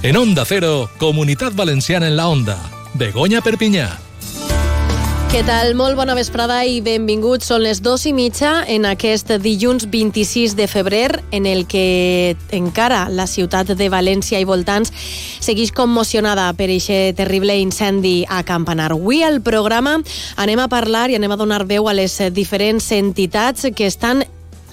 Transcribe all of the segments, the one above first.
En Onda Cero, Comunitat Valenciana en la Onda. Begoña Perpinyà. Què tal? Molt bona vesprada i benvinguts. Són les dos i mitja en aquest dilluns 26 de febrer en el que encara la ciutat de València i voltants segueix commocionada per aquest terrible incendi a Campanar. Avui al programa anem a parlar i anem a donar veu a les diferents entitats que estan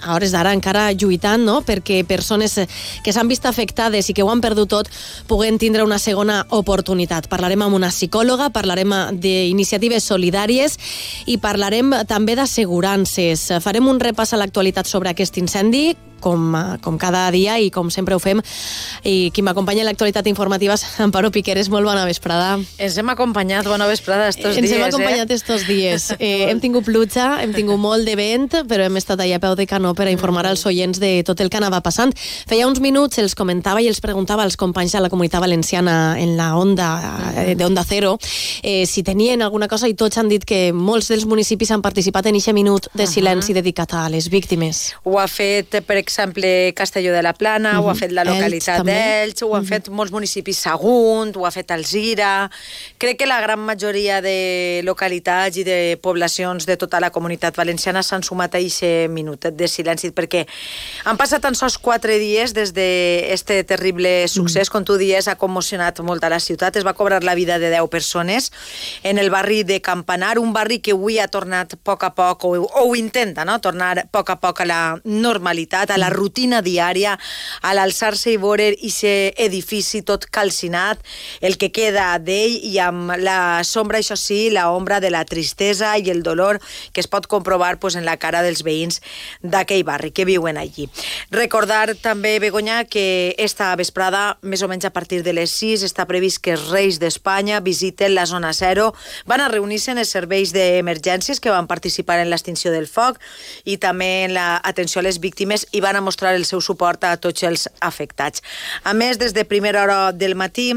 a hores d'ara encara lluitant no? perquè persones que s'han vist afectades i que ho han perdut tot puguen tindre una segona oportunitat. Parlarem amb una psicòloga, parlarem d'iniciatives solidàries i parlarem també d'assegurances. Farem un repàs a l'actualitat sobre aquest incendi, com, com cada dia i com sempre ho fem. I qui m'acompanya en l'actualitat informativa és Amparo Piqueres. Molt bona vesprada. Ens hem acompanyat, bona vesprada, estos Ens dies. hem acompanyat eh? estos dies. Eh, hem tingut pluja, hem tingut molt de vent, però hem estat allà a peu de canó per a informar als oients de tot el que anava passant. Feia uns minuts els comentava i els preguntava als companys de la comunitat valenciana en la onda, eh, de Onda Cero eh, si tenien alguna cosa i tots han dit que molts dels municipis han participat en aquest minut de silenci dedicat a les víctimes. Ho ha fet, per exemple, Castelló de la Plana, uh -huh. ho ha fet la localitat d'Elx, ho han uh -huh. fet molts municipis Sagunt, ho ha fet Alzira... Crec que la gran majoria de localitats i de poblacions de tota la comunitat valenciana s'han sumat a aquest minut de silenci, perquè han passat tan sols quatre dies des d'aquest terrible succés, uh -huh. com tu dies, ha commocionat molt a la ciutat, es va cobrar la vida de 10 persones en el barri de Campanar, un barri que avui ha tornat a poc a poc, o, o ho intenta, no?, tornar a poc a poc a la normalitat, a la rutina diària, a l'alçar-se i veure aquest edifici tot calcinat, el que queda d'ell i amb la sombra, això sí, la ombra de la tristesa i el dolor que es pot comprovar pues, en la cara dels veïns d'aquell barri que viuen allí. Recordar també, Begoña, que esta vesprada, més o menys a partir de les 6, està previst que els Reis d'Espanya visiten la zona zero, van a reunir-se en els serveis d'emergències que van participar en l'extinció del foc i també en l'atenció a les víctimes i van a mostrar el seu suport a tots els afectats. A més, des de primera hora del matí,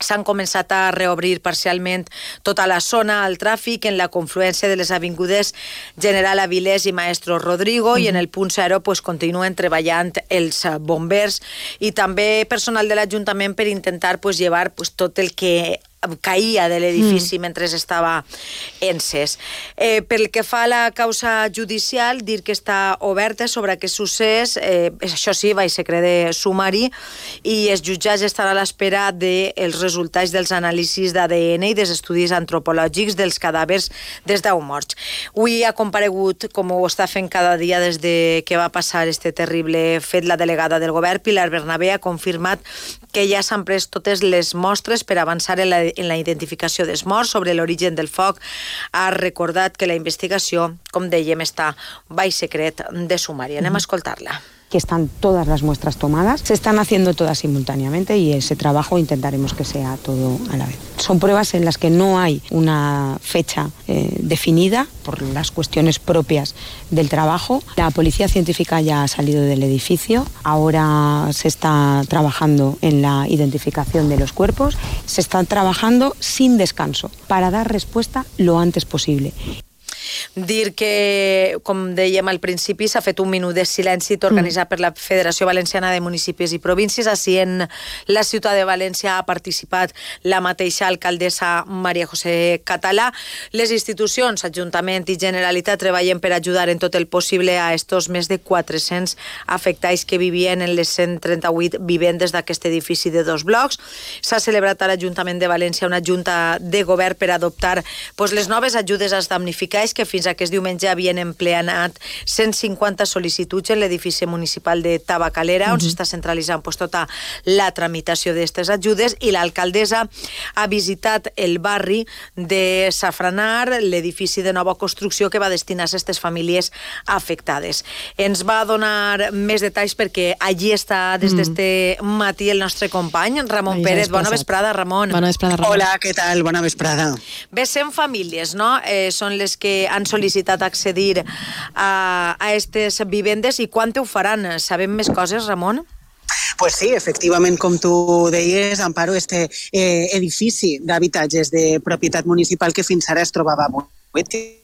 s'han començat a reobrir parcialment tota la zona al tràfic en la confluència de les avingudes General Avilés i Maestro Rodrigo mm -hmm. i en el punt zero pues, continuen treballant els bombers i també personal de l'Ajuntament per intentar pues, llevar pues, tot el que caïa de l'edifici mm. mentre estava encès. Eh, pel que fa a la causa judicial, dir que està oberta sobre aquest succés, eh, això sí, va secret de sumari, i els jutjats estarà a l'espera dels resultats dels anàlisis d'ADN i dels estudis antropològics dels cadàvers des d'au morts. Avui ha comparegut, com ho està fent cada dia des de que va passar este terrible fet, la delegada del govern, Pilar Bernabé, ha confirmat que ja s'han pres totes les mostres per avançar en la, en la identificació dels morts. Sobre l'origen del foc ha recordat que la investigació, com dèiem, està baix secret de sumari. Anem a escoltar-la que están todas las muestras tomadas, se están haciendo todas simultáneamente y ese trabajo intentaremos que sea todo a la vez. Son pruebas en las que no hay una fecha eh, definida por las cuestiones propias del trabajo. La policía científica ya ha salido del edificio, ahora se está trabajando en la identificación de los cuerpos, se está trabajando sin descanso para dar respuesta lo antes posible. Dir que, com dèiem al principi, s'ha fet un minut de silenci organitzat mm. per la Federació Valenciana de Municipis i Províncies. Així en la ciutat de València ha participat la mateixa alcaldessa Maria José Català. Les institucions, Ajuntament i Generalitat treballen per ajudar en tot el possible a estos més de 400 afectats que vivien en les 138 vivendes d'aquest edifici de dos blocs. S'ha celebrat a l'Ajuntament de València una junta de govern per adoptar pues, les noves ajudes als damnificats que fins aquest diumenge havien empleat 150 sol·licituds en l'edifici municipal de Tabacalera, uh -huh. on s'està centralitzant pues, tota la tramitació d'aquestes ajudes, i l'alcaldessa ha visitat el barri de Safranar, l'edifici de nova construcció que va destinar a aquestes famílies afectades. Ens va donar més detalls perquè allí està des d'este matí el nostre company, Ramon Ahí Pérez. has Bona vesprada, Ramon. Bona vesprada, Ramon. Hola, què tal? Bona vesprada. Bé, 100 famílies, no?, eh, són les que han sol·licitat accedir a, a aquestes vivendes i quan ho faran? Sabem més coses, Ramon? Pues sí, efectivament, com tu deies, Amparo, este eh, edifici d'habitatges de propietat municipal que fins ara es trobava buit, que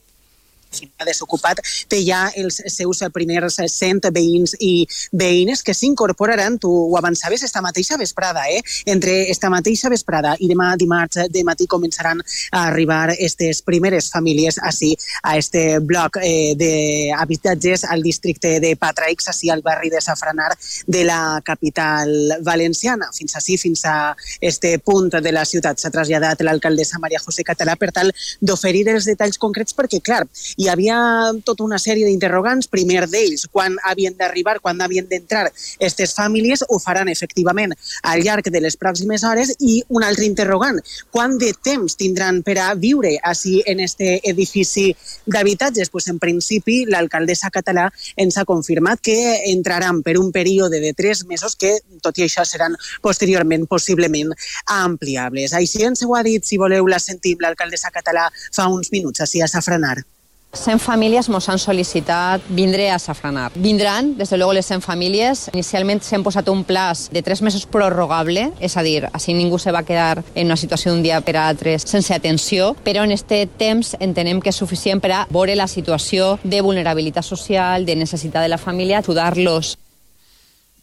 desocupat, té ja els seus primers 100 veïns i veïnes que s'incorporaran, tu ho avançaves, esta mateixa vesprada, eh? Entre esta mateixa vesprada i demà dimarts de matí començaran a arribar aquestes primeres famílies així a este bloc eh, d'habitatges al districte de Patraix, així al barri de Safranar de la capital valenciana. Fins així, fins a este punt de la ciutat s'ha traslladat l'alcaldessa Maria José Català per tal d'oferir els detalls concrets perquè, clar, hi havia tota una sèrie d'interrogants. Primer d'ells, quan havien d'arribar, quan havien d'entrar aquestes famílies, ho faran efectivament al llarg de les pròximes hores i un altre interrogant, quant de temps tindran per a viure així en este edifici d'habitatges? Pues en principi l'alcaldessa català ens ha confirmat que entraran per un període de tres mesos que, tot i això, seran posteriorment possiblement ampliables. Així ens ho ha dit, si voleu, la sentim l'alcaldessa català fa uns minuts, així a Safranar. 100 famílies ens han sol·licitat vindre a Safranar. Vindran, des de les 100 famílies. Inicialment s'han posat un plaç de 3 mesos prorrogable, és a dir, així ningú se va quedar en una situació d'un dia per a altre sense atenció, però en aquest temps entenem que és suficient per a veure la situació de vulnerabilitat social, de necessitat de la família, ajudar-los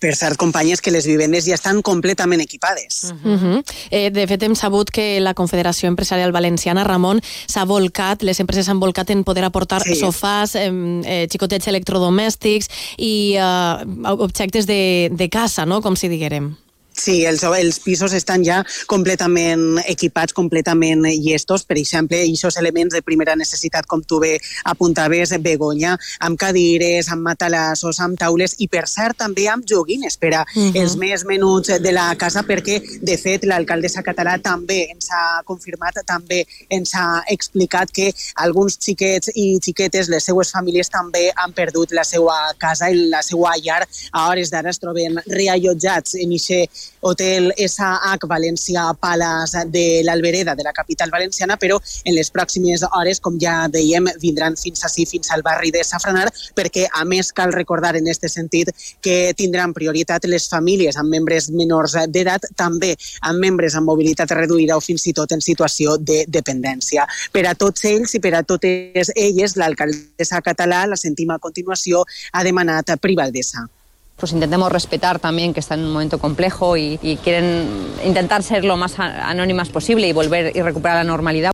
per cert, companyes, que les vivendes ja estan completament equipades. Uh -huh. Uh -huh. eh, de fet, hem sabut que la Confederació Empresarial Valenciana, Ramon, s'ha volcat, les empreses s'han volcat en poder aportar sí. sofàs, eh, xicotets electrodomèstics i eh, objectes de, de casa, no?, com si diguérem. Sí, els, els pisos estan ja completament equipats, completament llestos, per exemple, aquests elements de primera necessitat, com tu bé apuntaves, Begoña, amb cadires, amb matalassos, amb taules i, per cert, també amb joguines per a uh mhm. -huh. els més menuts de la casa, perquè, de fet, l'alcaldessa català també ens ha confirmat, també ens ha explicat que alguns xiquets i xiquetes, les seues famílies, també han perdut la seva casa i la seva llar. A hores d'ara es troben reallotjats en aquest Hotel SH València Palace de l'Albereda, de la capital valenciana, però en les pròximes hores, com ja dèiem, vindran fins així, fins al barri de Safranar, perquè a més cal recordar en aquest sentit que tindran prioritat les famílies amb membres menors d'edat, també amb membres amb mobilitat reduïda o fins i tot en situació de dependència. Per a tots ells i per a totes elles, l'alcaldessa català, la sentim a continuació, ha demanat privadesa pues intentemos respetar también que están en un momento complejo y, y quieren intentar ser lo más anónimas posible y volver y recuperar la normalidad.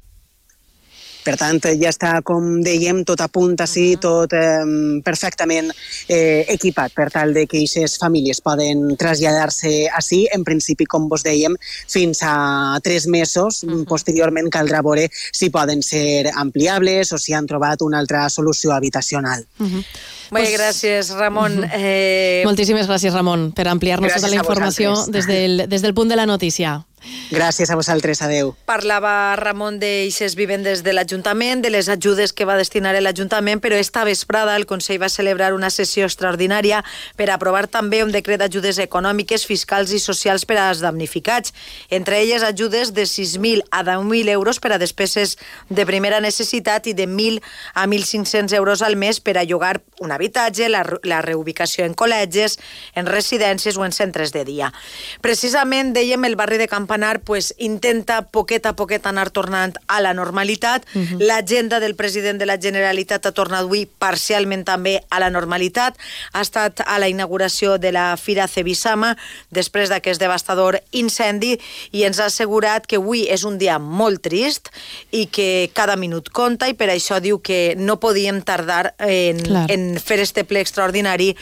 Per tant, ja està, com dèiem, tot a punt així, tot eh, perfectament eh, equipat per tal de que aquestes famílies poden traslladar-se així, en principi, com vos dèiem, fins a tres mesos. Uh -huh. Posteriorment caldrà veure si poden ser ampliables o si han trobat una altra solució habitacional. Uh -huh. Bé, pues... gràcies, Ramon. Eh... Moltíssimes gràcies, Ramon, per ampliar-nos tota la informació des del, des del punt de la notícia. Gràcies a vosaltres, adeu. Parlava Ramon d'Eixes Vivendes de l'Ajuntament, de les ajudes que va destinar l'Ajuntament, però esta vesprada el Consell va celebrar una sessió extraordinària per aprovar també un decret d'ajudes econòmiques, fiscals i socials per als damnificats. Entre elles, ajudes de 6.000 a 10.000 euros per a despeses de primera necessitat i de 1.000 a 1.500 euros al mes per a llogar un habitatge, la, la reubicació en col·legis, en residències o en centres de dia. Precisament, dèiem, el barri de Camp Campanar pues, intenta poquet a poquet anar tornant a la normalitat. Uh -huh. L'agenda del president de la Generalitat ha tornat avui parcialment també a la normalitat. Ha estat a la inauguració de la Fira Cebisama després d'aquest devastador incendi i ens ha assegurat que avui és un dia molt trist i que cada minut compta i per això diu que no podíem tardar en, en fer este ple extraordinari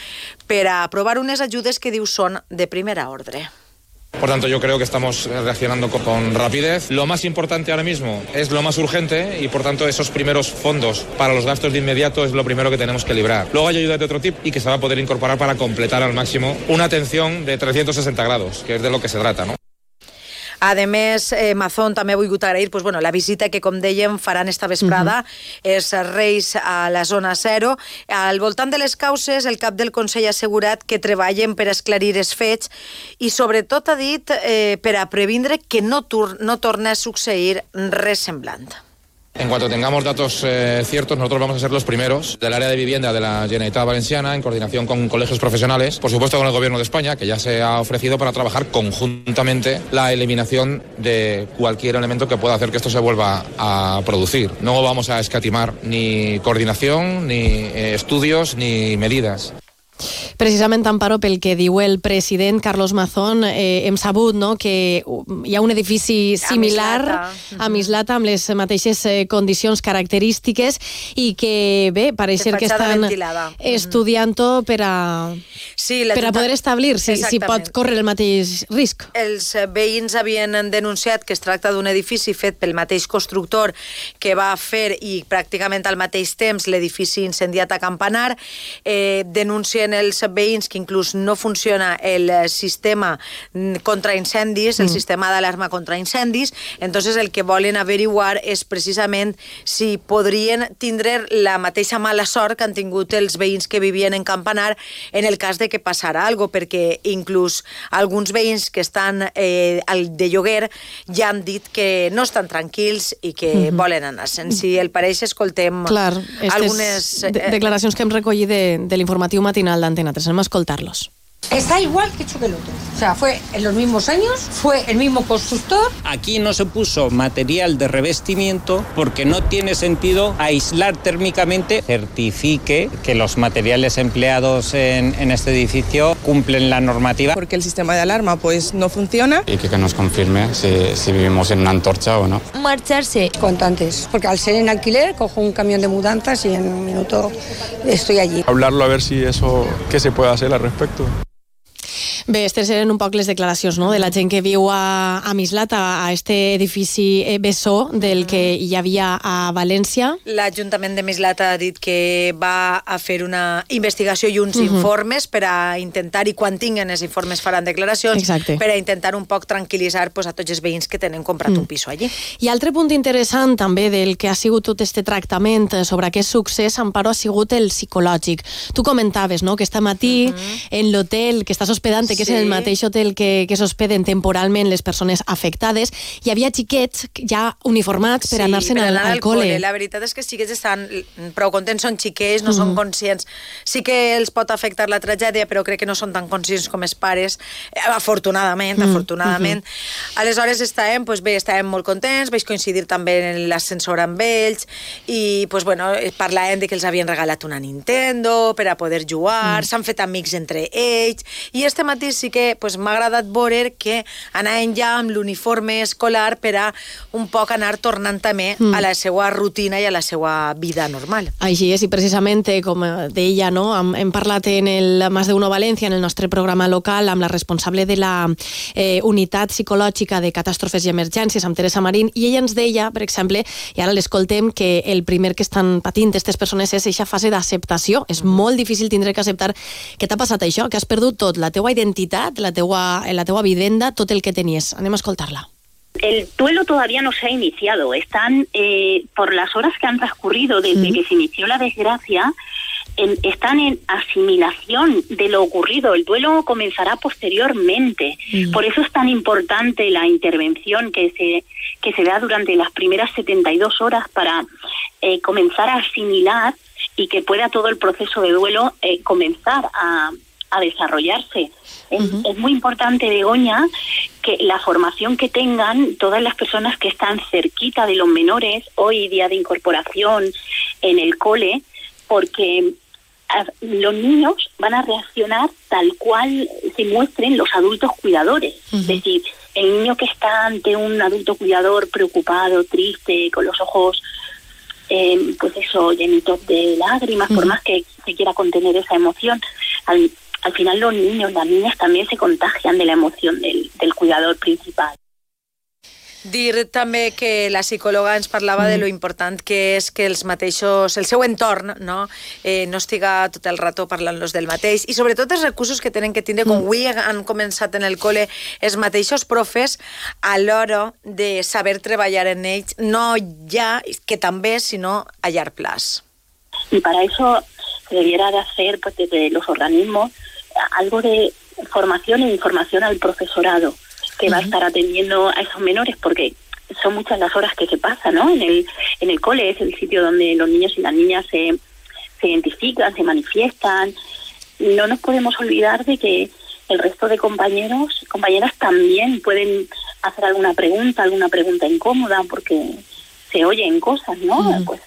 per a aprovar unes ajudes que diu són de primera ordre. Por tanto, yo creo que estamos reaccionando con rapidez. Lo más importante ahora mismo es lo más urgente y, por tanto, esos primeros fondos para los gastos de inmediato es lo primero que tenemos que librar. Luego hay ayudas de otro tipo y que se va a poder incorporar para completar al máximo una atención de 360 grados, que es de lo que se trata, ¿no? A més, eh, Mazón també ha volgut agrair pues, bueno, la visita que, com dèiem, faran esta vesprada uh -huh. els Reis a la zona zero. Al voltant de les causes, el cap del Consell ha assegurat que treballen per esclarir els fets i, sobretot, ha dit eh, per a previndre que no, no torna a succeir res semblant. En cuanto tengamos datos eh, ciertos, nosotros vamos a ser los primeros del área de vivienda de la Generalitat Valenciana, en coordinación con colegios profesionales, por supuesto con el Gobierno de España, que ya se ha ofrecido para trabajar conjuntamente la eliminación de cualquier elemento que pueda hacer que esto se vuelva a producir. No vamos a escatimar ni coordinación, ni eh, estudios, ni medidas. Precisament, Amparo, pel que diu el president Carlos Mazón, eh, hem sabut no, que hi ha un edifici similar a Mislata, a Mislata amb les mateixes eh, condicions característiques i que, bé, pareix ser que estan estudiant-ho per a, sí, per a poder establir si, si pot córrer el mateix risc. Els veïns havien denunciat que es tracta d'un edifici fet pel mateix constructor que va fer i pràcticament al mateix temps l'edifici incendiat a Campanar. Eh, denuncien els veïns que inclús no funciona el eh, sistema contra incendis, el mm. sistema d'alarma contra incendis, entonces el que volen averiguar és precisament si podrien tindre la mateixa mala sort que han tingut els veïns que vivien en Campanar en el cas de que passara algo, perquè inclús alguns veïns que estan eh, de lloguer ja han dit que no estan tranquils i que mm -hmm. volen anar-se'n. Si el pareix, escoltem Clar, algunes... Eh, declaracions que hem recollit de, de l'informatiu matinal d'Antena 3. Anem a. Está igual que hecho que el otro. O sea, fue en los mismos años, fue el mismo constructor. Aquí no se puso material de revestimiento porque no tiene sentido aislar térmicamente. Certifique que los materiales empleados en, en este edificio cumplen la normativa. Porque el sistema de alarma pues no funciona. Y que, que nos confirme si, si vivimos en una antorcha o no. Marcharse. Contantes. Porque al ser en alquiler cojo un camión de mudanzas y en un minuto estoy allí. Hablarlo a ver si eso, qué se puede hacer al respecto. Bé, aquestes eren un poc les declaracions no? de la gent que viu a, a Mislat, a, a este edifici eh, Bessó del que hi havia a València. L'Ajuntament de Mislat ha dit que va a fer una investigació i uns uh -huh. informes per a intentar, i quan tinguen els informes faran declaracions, Exacte. per a intentar un poc tranquil·litzar pues, a tots els veïns que tenen comprat mm. un pis allí. I altre punt interessant també del que ha sigut tot este tractament sobre aquest succés, Amparo, ha sigut el psicològic. Tu comentaves no? que esta matí uh -huh. en l'hotel que estàs hospedant que sí. és el mateix hotel que, que s'hospeden temporalment les persones afectades, hi havia xiquets ja uniformats per sí, anar-se'n al, al, al col·le. La veritat és que sí que estan prou contents, són xiquets, no mm. són conscients. Sí que els pot afectar la tragèdia, però crec que no són tan conscients com els pares, eh, afortunadament, mm. afortunadament. Mm -hmm. Aleshores estàvem, pues bé, estàvem molt contents, vaig coincidir també en l'ascensor amb ells i pues, bueno, parlàvem de que els havien regalat una Nintendo per a poder jugar, mm. s'han fet amics entre ells i este matí matí sí que pues, m'ha agradat veure que anaven ja amb l'uniforme escolar per a un poc anar tornant també mm. a la seva rutina i a la seva vida normal. Així és, i precisament, eh, com deia, no? hem, hem parlat en el Mas de Uno València, en el nostre programa local, amb la responsable de la eh, unitat psicològica de catàstrofes i emergències, amb Teresa Marín, i ella ens deia, per exemple, i ara l'escoltem, que el primer que estan patint aquestes persones és aquesta fase d'acceptació. És mm. molt difícil tindre que acceptar que t'ha passat això, que has perdut tot, la teua identitat identitat, la teua, la teua vivenda, tot el que tenies. Anem a escoltar-la. El duelo todavía no se ha iniciado. Están, eh, por las horas que han transcurrido desde que se inició la desgracia, en, están en asimilación de lo ocurrido. El duelo comenzará posteriormente. Por eso es tan importante la intervención que se, que se da durante las primeras 72 horas para eh, comenzar a asimilar y que pueda todo el proceso de duelo eh, comenzar a, a desarrollarse. Es, muy importante, Begoña, que la formación que tengan todas las personas que están cerquita de los menores, hoy día de incorporación en el cole, porque los niños van a reaccionar tal cual se muestren los adultos cuidadores. Es decir, el niño que está ante un adulto cuidador preocupado, triste, con los ojos, eh, pues eso, llenitos de lágrimas, por más que se quiera contener esa emoción, al, al final los niños, las niñas también se contagian de la emoción del, del cuidador principal. Dir també que la psicòloga ens parlava mm. de lo important que és que els mateixos, el seu entorn no, eh, no estiga tot el rato parlant-los del mateix i sobretot els recursos que tenen que tindre, com mm. avui han començat en el col·le, els mateixos profes a l'hora de saber treballar en ells, no ja, que també, sinó a llarg plaç. Y para eso se debiera de hacer pues, desde los organismos algo de formación e información al profesorado que va a estar atendiendo a esos menores, porque son muchas las horas que se pasan, ¿no? En el, en el cole es el sitio donde los niños y las niñas se, se identifican, se manifiestan. No nos podemos olvidar de que el resto de compañeros, compañeras también pueden hacer alguna pregunta, alguna pregunta incómoda, porque se oyen cosas, ¿no? Pues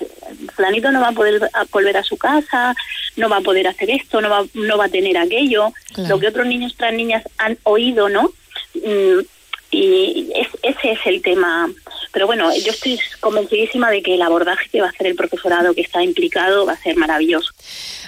Flanito no va a poder volver a su casa, no va a poder hacer esto, no va, no va a tener aquello, lo que otros niños, otras niñas han oído, ¿no? Mm, y ese es el tema. Pero bueno, yo estoy convencidíssima de que el abordaje que va a hacer el profesorado que está implicado va a ser maravilloso.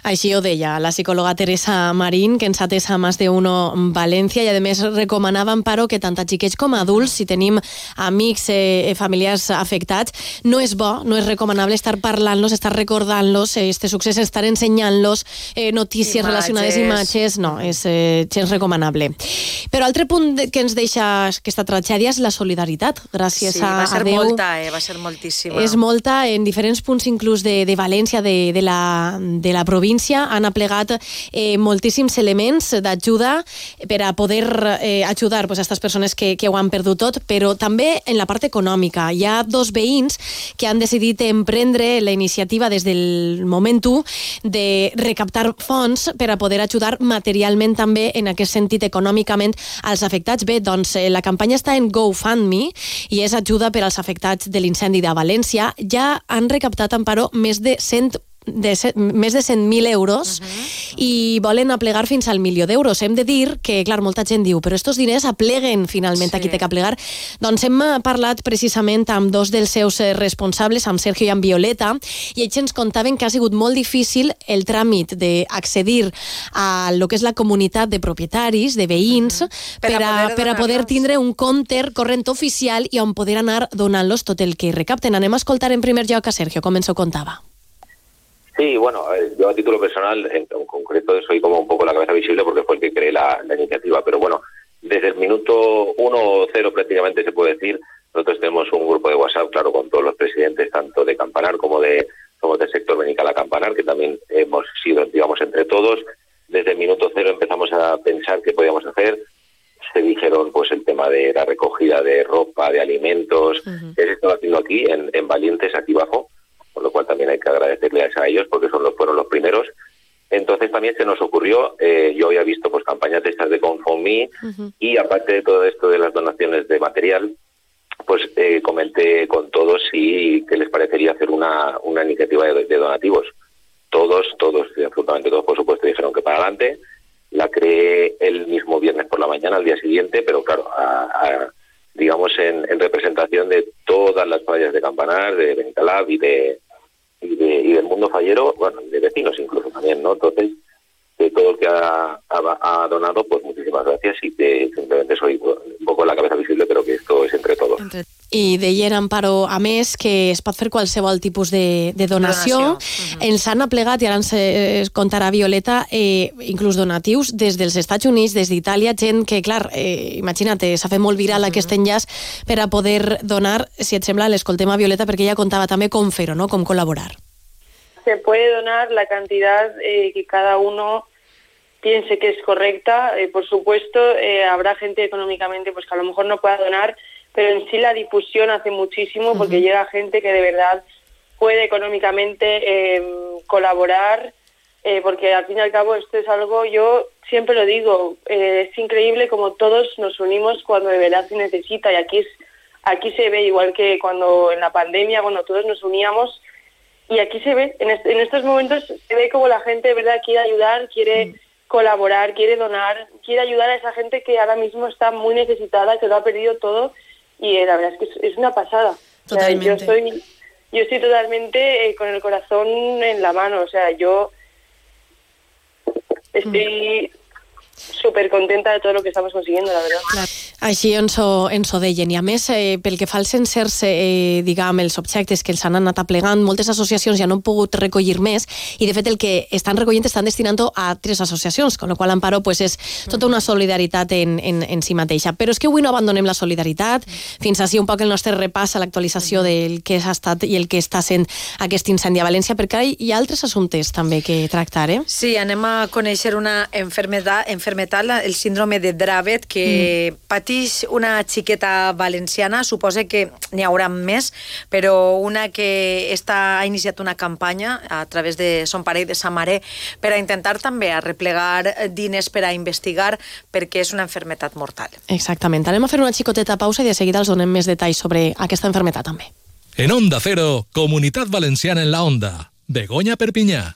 Així ho deia la psicòloga Teresa Marín, que ens ha atès a més de uno València i a més recomanava Amparo que tant a xiquets com a adults, si tenim amics, eh, eh familiars afectats, no és bo, no és recomanable estar parlant-los, estar recordant-los eh, este succés, estar ensenyant-los eh, notícies imatges. relacionades, imatges, no, és eh, gens recomanable. Però altre punt que ens deixa aquesta tragèdia és la solidaritat, gràcies sí, a, ser Déu. molta, eh? va ser moltíssima. És molta, en diferents punts inclús de, de València, de, de, la, de la província, província han aplegat eh, moltíssims elements d'ajuda per a poder eh, ajudar pues, a aquestes persones que, que ho han perdut tot, però també en la part econòmica. Hi ha dos veïns que han decidit emprendre la iniciativa des del moment 1 de recaptar fons per a poder ajudar materialment també en aquest sentit econòmicament als afectats. Bé, doncs eh, la campanya està en GoFundMe i és ajuda per als afectats de l'incendi de València. Ja han recaptat, Amparo, més de 100 de set, més de 100.000 euros uh -huh. i volen aplegar fins al milió d'euros. Hem de dir que, clar, molta gent diu però estos diners apleguen finalment sí. a qui té que aplegar. Doncs hem parlat precisament amb dos dels seus eh, responsables, amb Sergio i amb Violeta, i ells ens contaven que ha sigut molt difícil el tràmit d'accedir a lo que és la comunitat de propietaris, de veïns, uh -huh. per, per, a, per a poder tindre un compte corrent oficial i on poder anar donant-los tot el que recapten. Anem a escoltar en primer lloc a Sergio, com ens ho contava. Sí, bueno, yo a título personal, en, concreto, soy como un poco la cabeza visible porque fue el que creé la, iniciativa, pero bueno, desde el minuto uno o cero prácticamente se puede decir, nosotros tenemos un grupo de WhatsApp, claro, con todos los presidentes, tanto de Campanar como de como del sector Benicala Campanar, que también hemos sido, digamos, entre todos. Desde el minuto cero empezamos a pensar qué podíamos hacer. Se dijeron, pues, el tema de la recogida de ropa, de alimentos, que se está haciendo aquí, en, en Valientes, aquí abajo con lo cual también hay que agradecerles a ellos porque son los, fueron los primeros. Entonces también se nos ocurrió, eh, yo había visto pues campañas de estas de Confomi y aparte de todo esto de las donaciones de material, pues eh, comenté con todos si qué les parecería hacer una, una iniciativa de, donativos. Todos, todos, absolutamente todos, por supuesto, dijeron que para adelante. La creé el mismo viernes por la mañana, al día siguiente, pero claro, digamos en, en, representación de todas las playas de Campanar, de Benicalab y de, y, de, y del mundo fallero, bueno, de vecinos incluso también, ¿no? Entonces, de todo el que ha, ha, donado, pues muchísimas gracias y que simplemente soy un poco la cabeza visible, pero que esto es entre todos. I deien, Amparo, a més, que es pot fer qualsevol tipus de, de donació. donació. Uh -huh. Ens han aplegat, i ara ens eh, contarà Violeta, eh, inclús donatius des dels Estats Units, des d'Itàlia, gent que, clar, eh, imagina't, s'ha fet molt viral uh -huh. aquest enllaç per a poder donar, si et sembla, l'escoltem a Violeta, perquè ella contava també com fer-ho, no? com col·laborar. Se puede donar la cantidad eh, que cada uno piense que es correcta. Eh, por supuesto, eh, habrá gente económicamente pues que a lo mejor no pueda donar, pero en sí la difusión hace muchísimo porque llega gente que de verdad puede económicamente em, colaborar, eh, porque al fin y al cabo esto es algo, yo siempre lo digo, eh, es increíble como todos nos unimos cuando de verdad se necesita y aquí es, aquí se ve igual que cuando en la pandemia, bueno, todos nos uníamos y aquí se ve, en, en estos momentos se ve como la gente de verdad quiere ayudar, quiere mm. colaborar, quiere donar, quiere ayudar a esa gente que ahora mismo está muy necesitada, que lo ha perdido todo y eh, la verdad es que es, una pasada. Totalmente. yo estoy yo estoy totalmente eh, con el corazón en la mano, o sea, yo estoy mm. súper contenta de todo lo que estamos consiguiendo, la verdad. Així ens ho, ens ho deien. I a més, eh, pel que fa als sencers, eh, diguem, els objectes que els han anat aplegant, moltes associacions ja no han pogut recollir més i, de fet, el que estan recollint estan destinant a tres associacions, con la qual Amparo pues, és tota una solidaritat en, en, en si mateixa. Però és que avui no abandonem la solidaritat, fins així un poc el nostre repàs a l'actualització del que ha estat i el que està sent aquest incendi a València, perquè hi ha altres assumptes també que tractar, eh? Sí, anem a conèixer una enfermedad, enfermedad el síndrome de Dravet, que mm. Mateix una xiqueta valenciana, suposa que n'hi haurà més, però una que està, ha iniciat una campanya a través de Son Pare i de sa mare per a intentar també arreplegar diners per a investigar perquè és una enfermetat mortal. Exactament. Anem a fer una xicoteta pausa i de seguida els donem més detalls sobre aquesta enfermetat també. En Onda Cero, Comunitat Valenciana en la Onda. Begoña Perpiñá.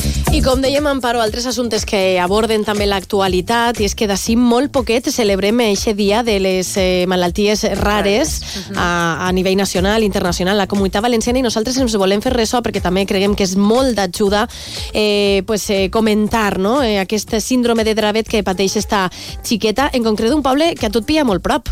I com dèiem, Amparo, altres assumptes que aborden també l'actualitat, i és que d'ací molt poquet celebrem aquest dia de les eh, malalties rares a, a nivell nacional, internacional, la comunitat valenciana, i nosaltres ens volem fer ressò perquè també creguem que és molt d'ajuda eh, pues, eh, comentar no? eh, aquest síndrome de Dravet que pateix esta xiqueta, en concret un poble que a tot pilla molt prop.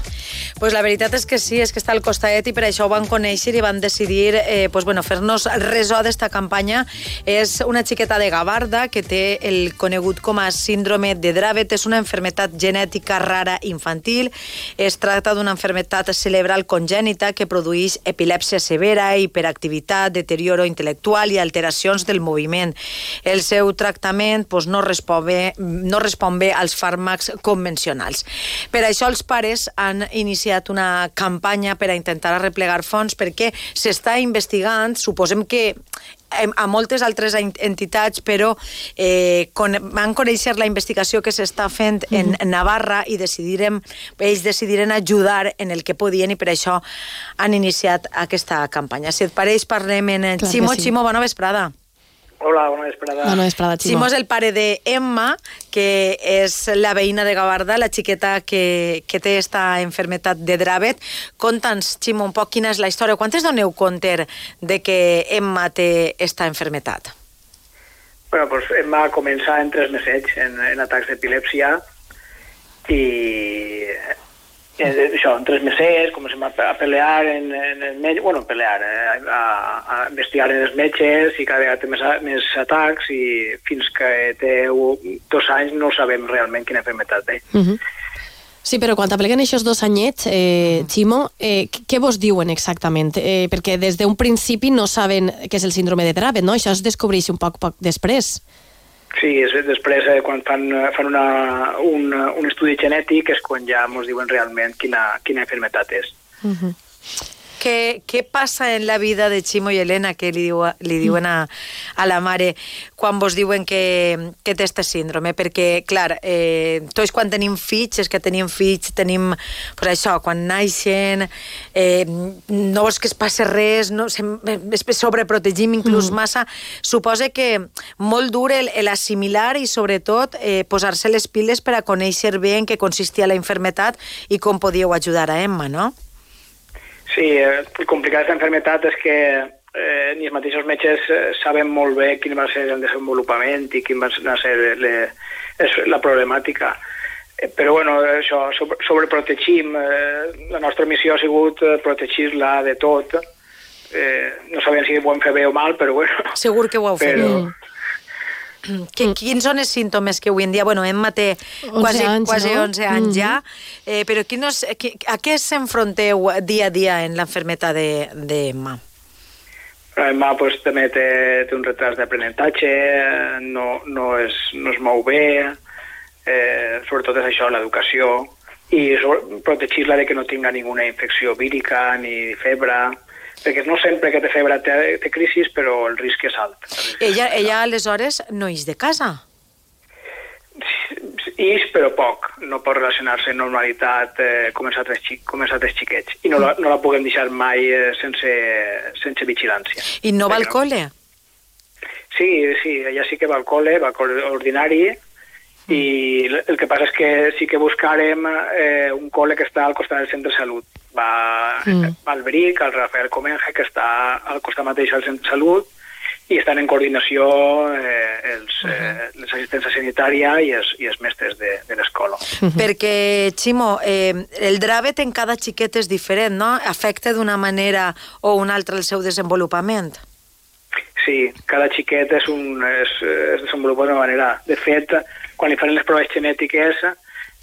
Pues la veritat és que sí, és que està al costat i per això ho van conèixer i van decidir eh, pues, bueno, fer-nos ressò d'esta campanya. És una xiqueta de Gavarda que té el conegut com a síndrome de Dravet. És una enfermetat genètica rara infantil. Es tracta d'una enfermetat cerebral congènita que produeix epilèpsia severa, hiperactivitat, deterioro intel·lectual i alteracions del moviment. El seu tractament pues, no, respon bé, no respon bé als fàrmacs convencionals. Per això els pares han iniciat una campanya per a intentar arreplegar fons perquè s'està investigant, suposem que a moltes altres entitats, però eh, con, van conèixer la investigació que s'està fent en Navarra i decidirem, ells decidiren ajudar en el que podien i per això han iniciat aquesta campanya. Si et pareix, parlem en Clar que Ximo. sí. Ximo, bona vesprada. Hola, bona vesprada. Bona vesprada, Ximo. Ximo és el pare de Emma, que és la veïna de Gavarda, la xiqueta que, que té esta enfermetat de Dravet. Conta'ns, Ximo, un poc quina és la història. Quantes doneu compte de que Emma té esta enfermetat? Bueno, pues em va començar en tres mesets, en, en atacs d'epilèpsia, i eh, això, en tres meses, comencem a, a pelear en, en el metge, bueno, pelear, eh, a, a investigar en els metges i cada vegada té més, més atacs i fins que té dos anys no sabem realment quina enfermetat té. Uh -huh. Sí, però quan apleguen aquests dos anyets, eh, Ximo, eh, què- vos diuen exactament? Eh, perquè des d'un principi no saben què és el síndrome de Dravet, no? Això es descobreix un poc, poc després. És, després, eh, quan fan, eh, fan una, un, un estudi genètic, és quan ja ens diuen realment quina, quina enfermetat és. Uh -huh. Què, què passa en la vida de Ximo i Helena que li, diu, li diuen a, a la mare quan vos diuen que, que té este síndrome? Perquè, clar, eh, tots quan tenim fills, és que tenim fills, tenim, pues això, quan naixen, eh, no vols que es passi res, no, sobreprotegim inclús Mm. massa. Suposa que molt dur el, el assimilar i, sobretot, eh, posar-se les piles per a conèixer bé en què consistia la enfermetat i com podíeu ajudar a Emma, no? Sí, eh, el complicat d'aquesta enfermetat és que eh, ni els mateixos metges eh, saben molt bé quin va ser el desenvolupament i quin va ser le, és la problemàtica. Eh, Però, bueno, això, sobre, sobreprotegim. Eh, la nostra missió ha sigut eh, protegir-la de tot. Eh, no sabem si ho hem fet bé o mal, però bueno. Segur que ho heu fet Però- bé. Que, quins són els símptomes que avui en dia... Bueno, Emma té 11 quasi, anys, quasi no? 11 anys Mhm. ja, eh, però quins, qui- a què s'enfronteu dia a dia en l'enfermeta d'Emma? De, d'Emma? Emma pues, també té, té un retras d'aprenentatge, no, no, es, no es mou bé, eh, sobretot és això, l'educació, i protegir-la de que no tinga ninguna infecció vírica ni febre, perquè no sempre que té febre té, té crisis, però el risc és alt. Ella, ella aleshores no és de casa. Ix, però poc. No pot relacionar-se amb normalitat eh, com, els altres xic, com els altres xiquets. I no la, no la puguem deixar mai eh, sense, sense vigilància. I no va al col·le? Sí, sí, ella sí que va al col·le, va al col·le ordinari, i el que passa és que sí que buscarem eh, un col·le que està al costat del centre de salut. Va, Mm. al Bric, al Rafael Comenge, que està al costat mateix del centre de salut, i estan en coordinació eh, els, eh, les assistència sanitària i els, i els mestres de, de l'escola. Perquè, Ximo, eh, el dravet en cada xiquet és diferent, no? Afecta d'una manera o una altra el seu desenvolupament. Sí, cada xiquet és un, és, es desenvolupa d'una manera. De fet, quan li fan les proves genètiques,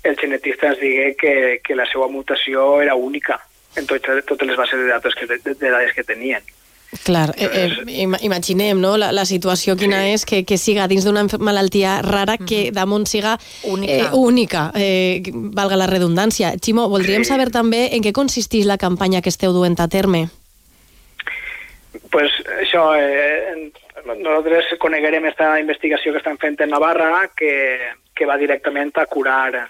el genetista ens digué que, que la seva mutació era única en totes, totes les bases de dades que, de, de dades que tenien. Clar, eh, eh, im- imaginem no? la, la situació quina és que, que siga dins d'una malaltia rara que damunt siga Única. eh, única eh, valga la redundància. Ximo, voldríem saber també en què consisteix la campanya que esteu duent a terme. Pues això, eh, nosaltres coneguerem aquesta investigació que estan fent en Navarra que, que va directament a curar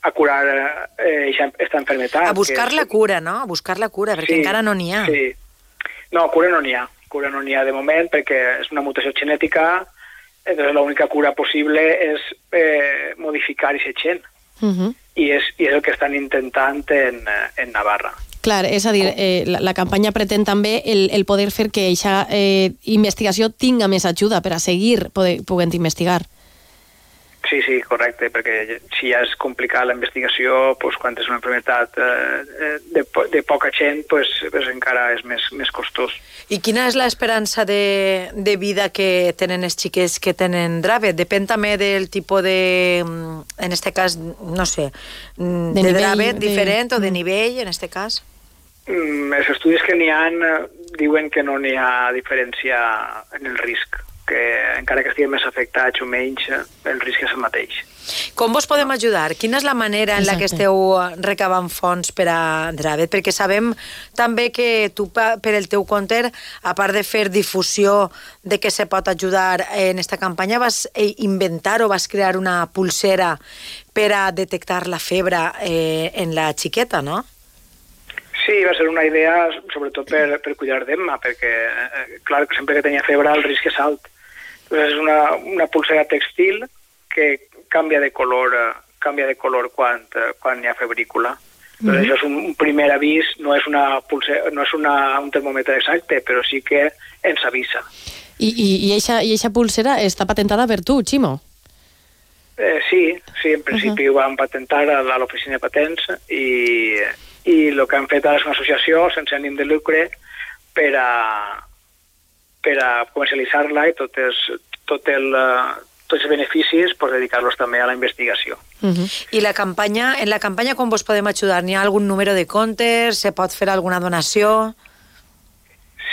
a curar eh, aquesta enfermetat. A buscar que la cura, no? A buscar la cura, perquè Sí, encara no n'hi ha. Sí. No, cura no n'hi ha. Cura no n'hi ha de moment perquè és una mutació genètica, entonces l'única cura possible és eh, modificar aquest gen. Uh -huh. I és, I és el que estan intentant en, en Navarra. Clar, és a dir, eh, la, la campanya pretén també el, el poder fer que aquesta eh, investigació tinga més ajuda per a seguir poder, podent investigar. Sí, sí, correcte, perquè si ja és complicada la investigació, doncs, quan és una enfermedad eh, eh, de, po- de poca gent, pues, pues encara és més, més costós. I quina és l'esperança de, de vida que tenen els xiquets que tenen Dravet? Depèn també del tipus de, mm, en este cas, no sé, mm, De de, nivell, Dravet de- diferent o de nivell, en este cas? Mm, els estudis que n'hi ha diuen que no n'hi ha diferència en el risc, que encara que estiguin més afectats o menys, eh, el risc és el mateix. Com vos podem ajudar? Quina és la manera en la que esteu recabant fons per a Dravet? Perquè sabem també que tu, per el teu compte, a part de fer difusió de que se pot ajudar en esta campanya, vas eh, inventar o vas crear una pulsera per a detectar la febre eh, en la xiqueta, no? Sí, va ser una idea sobretot per, per cuidar d'Emma, perquè, eh, clar, que sempre que tenia febre el risc és alt. Entonces és una, una pulsera textil que canvia de color, eh, canvia de color quan, eh, quan hi ha febrícula. Però Mhm. això és un, un primer avís, no és, una pulsera, no és una, un termòmetre exacte, però sí que ens avisa. I, i, i, eixa, I eixa pulsera està patentada per tu, Ximo? Eh, sí, sí, en principi ho van patentar a l'oficina de patents i, i el que han fet ara és una associació sense ànim de lucre per a, per a comercialitzar-la i tot és, tot el, eh, tots els beneficis pues, dedicar-los també a la investigació. I la campanya, en la campanya com vos podem ajudar? N'hi ha algun número de comptes? Se pot fer alguna donació?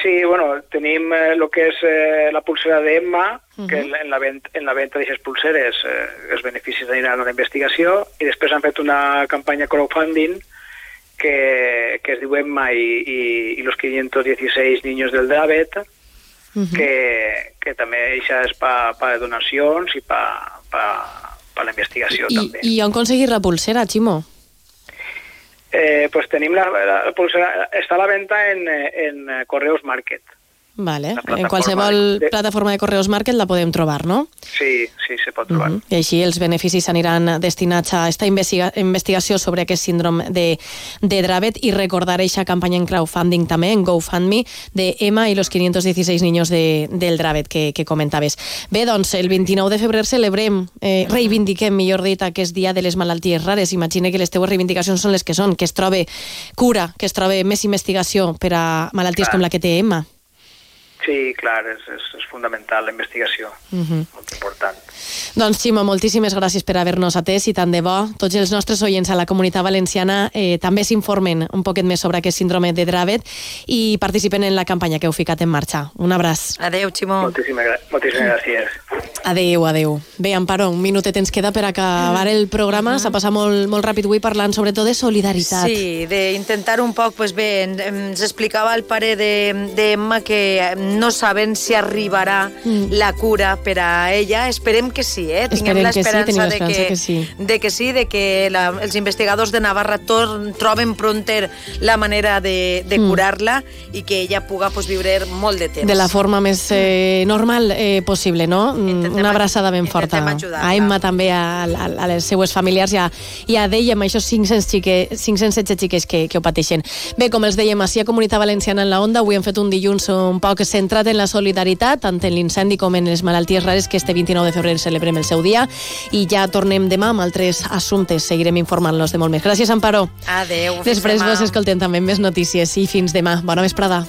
Sí, bueno, tenim el que és eh, la pulsera d'Emma, que en, en, la vent, en la venda d'aquestes pulseres eh, els beneficis aniran a la investigació, i després han fet una campanya crowdfunding que, que es diu Emma i, i, i los 516 niños del Dravet, que, que també això és per pa donacions i per pa, pa la investigació I, també. I on aconseguir la pulsera, Ximo? Eh, pues tenim la, la, la pulsera, està a la venda en, en Correos Market. Vale. En qualsevol de- plataforma de Correos Market la podem trobar, no? Sí, sí, se pot trobar. I així els beneficis aniran destinats a aquesta investiga investigació sobre aquest síndrome de, de Dravet i recordar eixa campanya en crowdfunding també, en GoFundMe, de Emma i los 516 niños de, del Dravet que, que comentaves. Bé, doncs, el 29 de febrer celebrem, eh, reivindiquem, millor dit, aquest dia de les malalties rares. Imagine que les teues reivindicacions són les que són, que es trobe cura, que es trobe més investigació per a malalties Clar. com la que té Emma. Sí, clar, és, és, és fundamental la investigació, Uh -huh. molt important. Doncs, Ximo, moltíssimes gràcies per haver-nos atès i tant de bo. Tots els nostres oients a la comunitat valenciana eh, també s'informen un poquet més sobre aquest síndrome de Dravet i participen en la campanya que heu ficat en marxa. Un abraç. Adeu, Ximo. Moltíssimes, gràcies. Adeu, adeu. Bé, Amparo, un minutet ens queda per acabar el programa. S'ha passat molt, molt ràpid avui parlant sobretot de solidaritat. Sí, d'intentar un poc, pues bé, en- ens explicava el pare de, de Emma que no saben si arribarà Mm. la cura per a ella. Esperem que sí, eh? Tinguem sí, l'esperança tenim de, que, que sí. de que sí, de que la, els investigadors de Navarra tor, troben pronter la manera de, de Mm. curar-la i que ella puga pues, viure molt de temps. De la forma més eh, normal eh, possible, no? Mm, una abraçada ben forta. A Emma també, a, a, a les seues familiars i a, i a dèiem, això 500 xique, 516 xiques que, que ho pateixen. Bé, com els dèiem, així a Comunitat Valenciana en la Onda, avui hem fet un dilluns un poc centrat en la solidaritat, tant en l'incendi com en les malalties rares, que este 29 de febrer celebrem el seu dia, i ja tornem demà amb altres assumptes. Seguirem informant-los de molt més. Gràcies, Amparo. Adéu. Després vos escoltem també més notícies i fins demà. Bona vesprada.